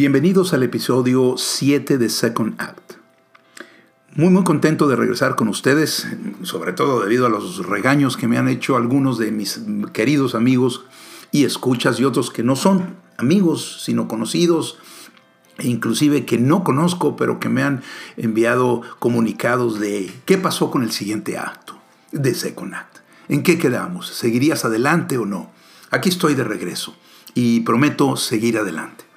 Bienvenidos al episodio 7 de Second Act. Muy muy contento de regresar con ustedes, sobre todo debido a los regaños que me han hecho algunos de mis queridos amigos y escuchas y otros que no son amigos, sino conocidos, e inclusive que no conozco, pero que me han enviado comunicados de qué pasó con el siguiente acto de Second Act. ¿En qué quedamos? ¿Seguirías adelante o no? Aquí estoy de regreso y prometo seguir adelante.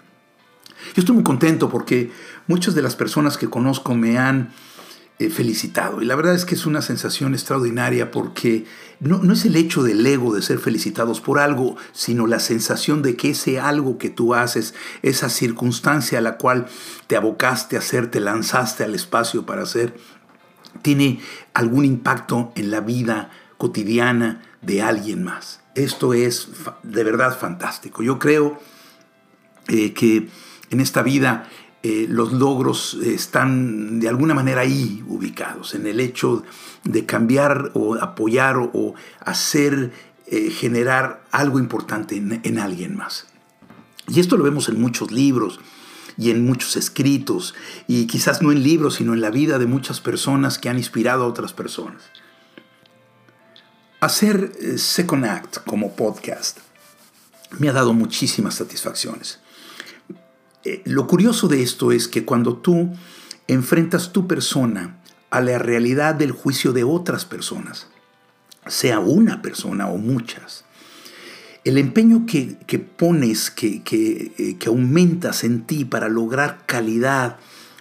Yo estoy muy contento porque muchas de las personas que conozco me han eh, felicitado y la verdad es que es una sensación extraordinaria porque no, no es el hecho del ego de ser felicitados por algo, sino la sensación de que ese algo que tú haces, esa circunstancia a la cual te abocaste a hacer, te lanzaste al espacio para hacer, tiene algún impacto en la vida cotidiana de alguien más. Esto es de verdad fantástico. Yo creo eh, que en esta vida eh, los logros están de alguna manera ahí ubicados, en el hecho de cambiar o apoyar o, hacer, eh, generar algo importante en, alguien más. Y esto lo vemos en muchos libros y en muchos escritos, y quizás no en libros, sino en la vida de muchas personas que han inspirado a otras personas. Hacer eh, Second Act como podcast me ha dado muchísimas satisfacciones. Eh, lo curioso de esto es que cuando tú enfrentas tu persona a la realidad del juicio de otras personas, sea una persona o muchas, el empeño que, pones, que, eh, que, aumentas en ti para lograr calidad,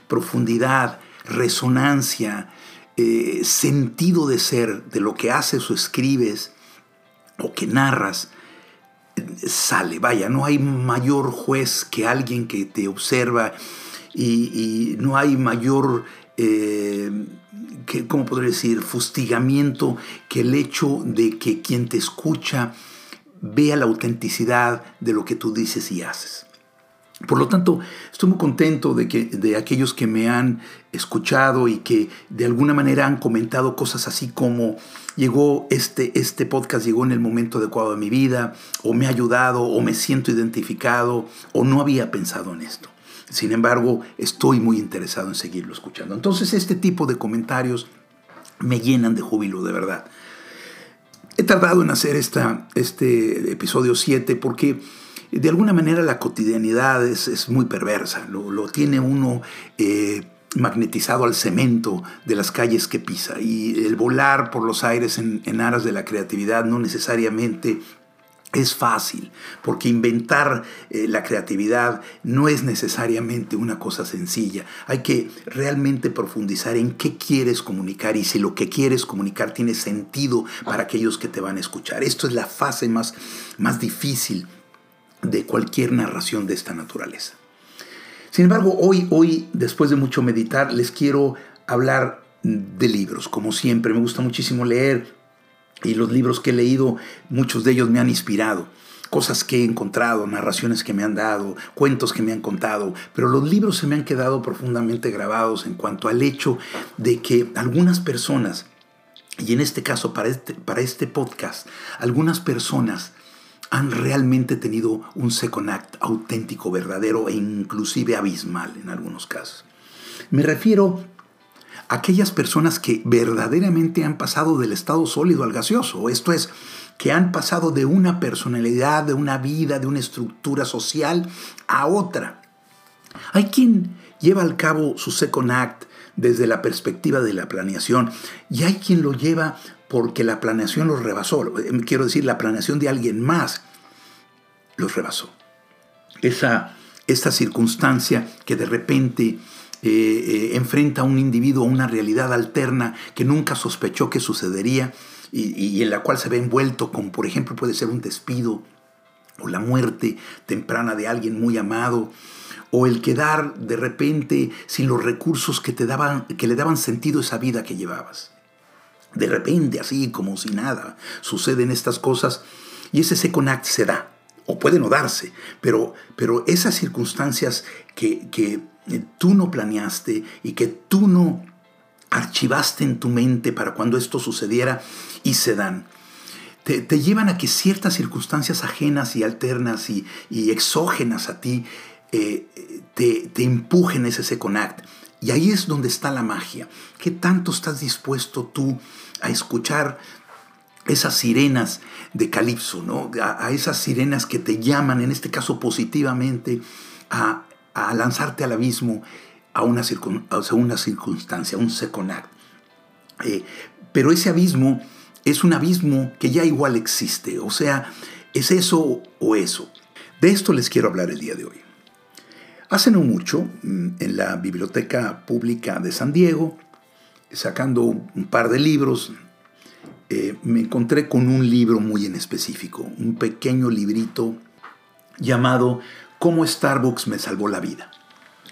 profundidad, resonancia, eh, sentido de ser de lo que haces o escribes o que narras, sale, vaya, no hay mayor juez que alguien que te observa y, no hay mayor, eh, que, ¿cómo podría decir?, fustigamiento que el hecho de que quien te escucha vea la autenticidad de lo que tú dices y haces. Por lo tanto, estoy muy contento de, que, de aquellos que me han escuchado y que de alguna manera han comentado cosas así como llegó este, este podcast, llegó en el momento adecuado de mi vida, o me ha ayudado, o me siento identificado, o no había pensado en esto. Sin embargo, estoy muy interesado en seguirlo escuchando. Entonces, este tipo de comentarios me llenan de júbilo, de verdad. He tardado en hacer esta, este episodio 7 porque de alguna manera la cotidianidad es, muy perversa, lo, tiene uno eh, magnetizado al cemento de las calles que pisa y el volar por los aires en, aras de la creatividad no necesariamente es fácil, porque inventar eh, la creatividad no es necesariamente una cosa sencilla. Hay que realmente profundizar en qué quieres comunicar y si lo que quieres comunicar tiene sentido para aquellos que te van a escuchar. Esto es la fase más, más difícil de cualquier narración de esta naturaleza. Sin embargo, hoy, hoy, después de mucho meditar, les quiero hablar de libros. Como siempre, me gusta muchísimo leer y los libros que he leído, muchos de ellos me han inspirado. Cosas que he encontrado, narraciones que me han dado, cuentos que me han contado, pero los libros se me han quedado profundamente grabados en cuanto al hecho de que algunas personas, y en este caso para este, para este podcast, algunas personas han realmente tenido un second act auténtico, verdadero e inclusive abismal en algunos casos. Me refiero a aquellas personas que verdaderamente han pasado del estado sólido al gaseoso, esto es, que han pasado de una personalidad, de una vida, de una estructura social a otra. Hay quien lleva al cabo su second act desde la perspectiva de la planeación y hay quien lo lleva porque la planeación los rebasó. Eh, quiero decir, la planeación de alguien más los rebasó. Esa, esta circunstancia que de repente eh, eh, enfrenta a un individuo a una realidad alterna que nunca sospechó que sucedería y, en la cual se ve envuelto, como por ejemplo puede ser un despido o la muerte temprana de alguien muy amado o el quedar de repente sin los recursos que, te daban, que le daban sentido a esa vida que llevabas. De repente, así como si nada, suceden estas cosas y ese second act se da. O puede no darse, pero, pero esas circunstancias que, que tú no planeaste y que tú no archivaste en tu mente para cuando esto sucediera y se dan. Te, te, llevan a que ciertas circunstancias ajenas y alternas y, y exógenas a ti eh, te te, empujen ese second act. Y ahí es donde está la magia. ¿Qué tanto estás dispuesto tú a escuchar esas sirenas de Calipso, ¿no? a, esas sirenas que te llaman, en este caso positivamente, a, lanzarte al abismo, a una, una circunstancia, un second. Eh, pero ese abismo es un abismo que ya igual existe, o sea, es eso o eso. De esto les quiero hablar el día de hoy. Hace no mucho, mm, en la Biblioteca Pública de San Diego, sacando un par de libros, eh, me encontré con un libro muy en específico, un pequeño librito llamado Cómo Starbucks me salvó la vida,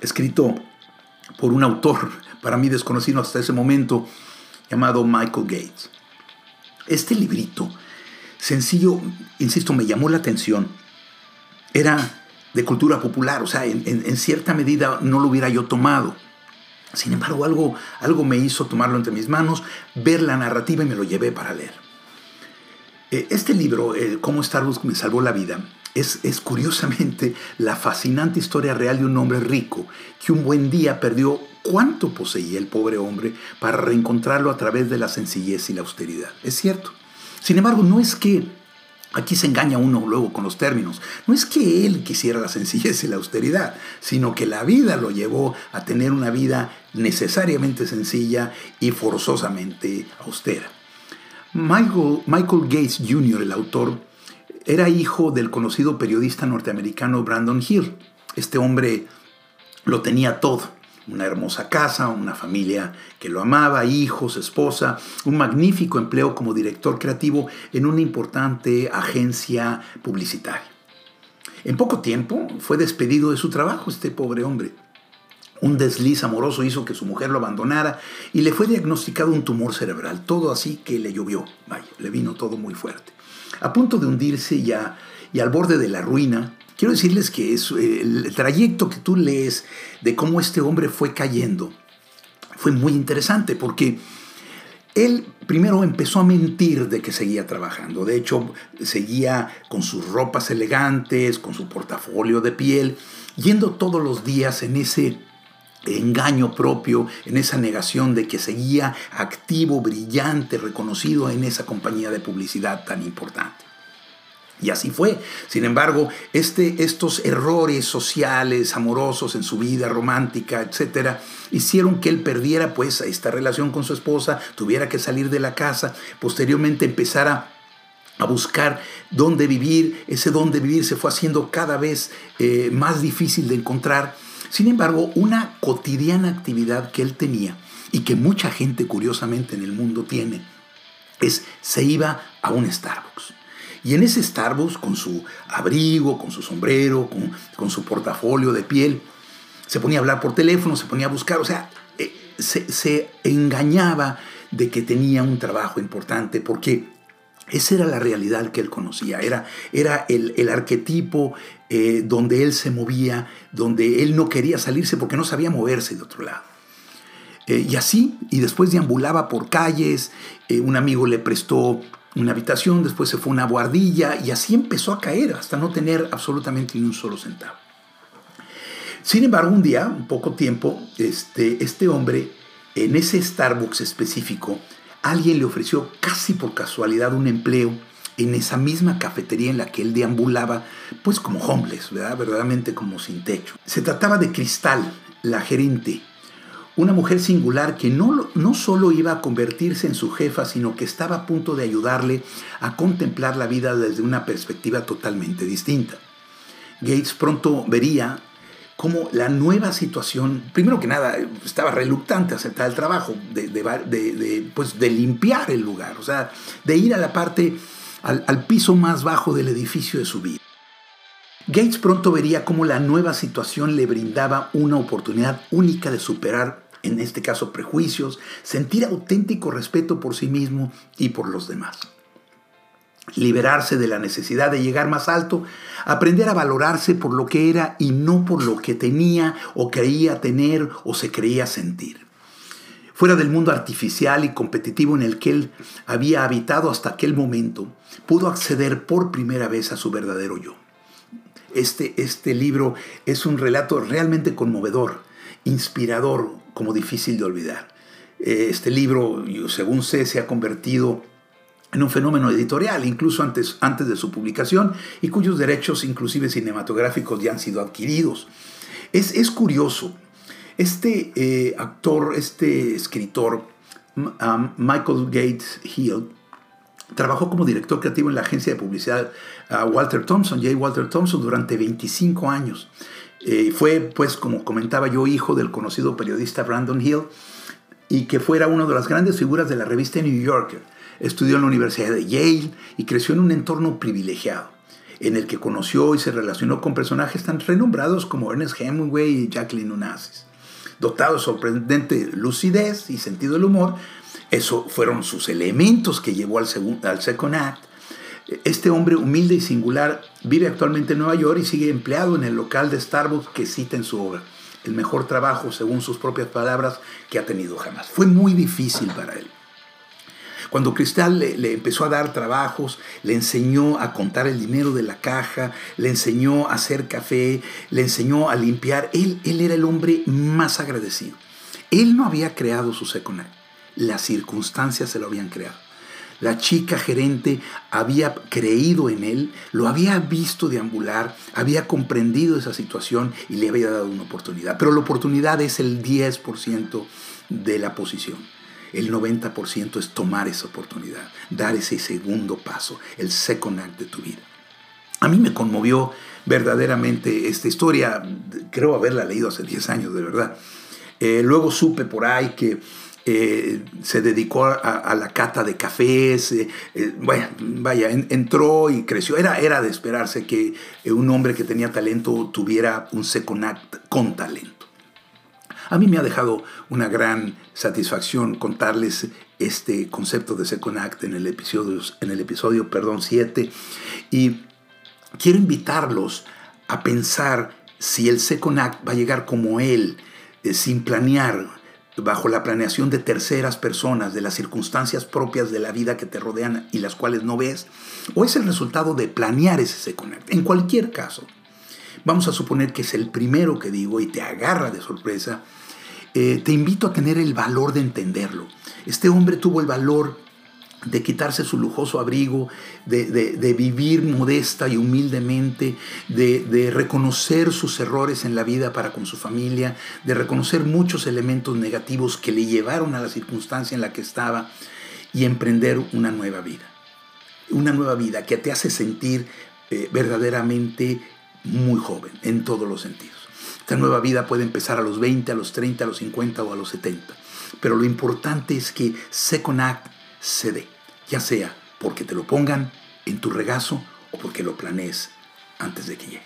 escrito por un autor para mí desconocido hasta ese momento, llamado Michael Gates. Este librito, sencillo, insisto, me llamó la atención. Era de cultura popular, o sea, en, cierta medida no lo hubiera yo tomado. Sin embargo, algo, algo me hizo tomarlo entre mis manos, ver la narrativa y me lo llevé para leer. Eh, este libro, Cómo Starbucks me salvó la vida, es, es, curiosamente la fascinante historia real de un hombre rico que un buen día perdió cuánto poseía el pobre hombre para reencontrarlo a través de la sencillez y la austeridad. Es cierto. Sin embargo, no es que Aquí se engaña uno luego con los términos. No es que él quisiera la sencillez y la austeridad, sino que la vida lo llevó a tener una vida necesariamente sencilla y forzosamente austera. Michael, Michael Gates Jr., el autor, era hijo del conocido periodista norteamericano Brandon Hill. Este hombre lo tenía todo una hermosa casa, una familia que lo amaba, hijos, esposa, un magnífico empleo como director creativo en una importante agencia publicitaria. En poco tiempo fue despedido de su trabajo este pobre hombre. Un desliz amoroso hizo que su mujer lo abandonara y le fue diagnosticado un tumor cerebral, todo así que le llovió, vaya, le vino todo muy fuerte. A punto de hundirse ya y al borde de la ruina, Quiero decirles que eh, el trayecto que tú lees de cómo este hombre fue cayendo fue muy interesante porque él primero empezó a mentir de que seguía trabajando. De hecho, seguía con sus ropas elegantes, con su portafolio de piel, yendo todos los días en ese engaño propio, en esa negación de que seguía activo, brillante, reconocido en esa compañía de publicidad tan importante. Y así fue. Sin embargo, este, estos errores sociales, amorosos en su vida romántica, etcétera, hicieron que él perdiera pues esta relación con su esposa, tuviera que salir de la casa, posteriormente empezara a buscar dónde vivir, ese dónde vivir se fue haciendo cada vez eh, más difícil de encontrar. Sin embargo, una cotidiana actividad que él tenía y que mucha gente curiosamente en el mundo tiene, es se iba a un Starbucks. Y en ese Starbucks, con su abrigo, con su sombrero, con, su portafolio de piel, se ponía a hablar por teléfono, se ponía a buscar, o sea, eh, se, engañaba de que tenía un trabajo importante, porque esa era la realidad que él conocía, era, era el, arquetipo eh, donde él se movía, donde él no quería salirse porque no sabía moverse de otro lado. Eh, y así, y después deambulaba por calles, un amigo le prestó una habitación, después se fue una guardilla y así empezó a caer hasta no tener absolutamente ni un solo centavo. Sin embargo, un día, poco tiempo, este, este hombre, en ese Starbucks específico, alguien le ofreció casi por casualidad un empleo en esa misma cafetería en la que él deambulaba, pues como homeless, ¿verdad? verdaderamente como sin techo. Se trataba de Cristal, la gerente, una mujer singular que no, no solo iba a convertirse en su jefa, sino que estaba a punto de ayudarle a contemplar la vida desde una perspectiva totalmente distinta. Gates pronto vería cómo la nueva situación, primero que nada, estaba reluctante a aceptar el trabajo, de, de, pues de limpiar el lugar, o sea, de ir a la parte, al, al piso más bajo del edificio de su vida. Gates pronto vería cómo la nueva situación le brindaba una oportunidad única de superar en este caso prejuicios, sentir auténtico respeto por sí mismo y por los demás. Liberarse de la necesidad de llegar más alto, aprender a valorarse por lo que era y no por lo que tenía o creía tener o se creía sentir. Fuera del mundo artificial y competitivo en el que él había habitado hasta aquel momento, pudo acceder por primera vez a su verdadero yo. Este, este libro es un relato realmente conmovedor, inspirador, como difícil de olvidar. Este libro, según sé, se ha convertido en un fenómeno editorial, incluso antes, antes de su publicación, y cuyos derechos, inclusive cinematográficos, ya han sido adquiridos. Es, es curioso, este eh, actor, este escritor, um, Michael Gates Hill, trabajó como director creativo en la agencia de publicidad uh, Walter Thompson, J. Walter Thompson, durante 25 años. Eh, fue, pues, como comentaba yo, hijo del conocido periodista Brandon Hill, y que fuera una de las grandes figuras de la revista New Yorker. Estudió en la Universidad de Yale y creció en un entorno privilegiado, en el que conoció y se relacionó con personajes tan renombrados como Ernest Hemingway y Jacqueline Onassis. Dotado de sorprendente lucidez y sentido del humor, eso fueron sus elementos que llevó al, al Second Act. Este hombre humilde y singular vive actualmente en Nueva York y sigue empleado en el local de Starbucks que cita en su obra. El mejor trabajo, según sus propias palabras, que ha tenido jamás. Fue muy difícil para él. Cuando Cristal le, empezó a dar trabajos, le enseñó a contar el dinero de la caja, le enseñó a hacer café, le enseñó a limpiar, él, él era el hombre más agradecido. Él no había creado su second las circunstancias se lo habían creado. La chica gerente había creído en él, lo había visto deambular, había comprendido esa situación y le había dado una oportunidad. Pero la oportunidad es el 10% de la posición. El 90% es tomar esa oportunidad, dar ese segundo paso, el second act de tu vida. A mí me conmovió verdaderamente esta historia, creo haberla leído hace 10 años, de verdad. Eh, luego supe por ahí que eh, se dedicó a, la cata de cafés, eh, bueno, vaya, entró y creció. Era, era de esperarse que un hombre que tenía talento tuviera un second act con talento. A mí me ha dejado una gran satisfacción contarles este concepto de Second Act en el episodio, en el episodio perdón, 7 y quiero invitarlos a pensar si el Second Act va a llegar como él, eh, sin planear, bajo la planeación de terceras personas, de las circunstancias propias de la vida que te rodean y las cuales no ves, o es el resultado de planear ese Second. En cualquier caso, vamos a suponer que es el primero que digo y te agarra de sorpresa, eh, te invito a tener el valor de entenderlo. Este hombre tuvo el valor de quitarse su lujoso abrigo, de, vivir modesta y humildemente, de, reconocer sus errores en la vida para con su familia, de reconocer muchos elementos negativos que le llevaron a la circunstancia en la que estaba y emprender una nueva vida. Una nueva vida que te hace sentir eh, verdaderamente muy joven en todos los sentidos. Esta nueva vida puede empezar a los 20, a los 30, a los 50 o a los 70. Pero lo importante es que Second Act se ya sea porque te lo pongan en tu regazo o porque lo planees antes de que llegue.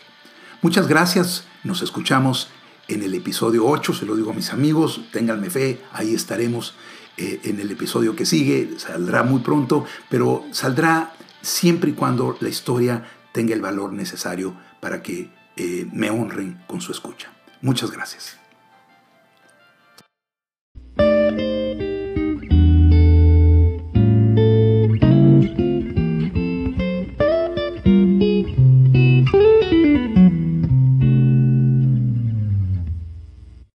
Muchas gracias, nos escuchamos en el episodio 8, se lo digo a mis amigos, ténganme fe, ahí estaremos eh, en el episodio que sigue, saldrá muy pronto, pero saldrá siempre y cuando la historia tenga el valor necesario para que eh, me honren con su escucha. Muchas gracias.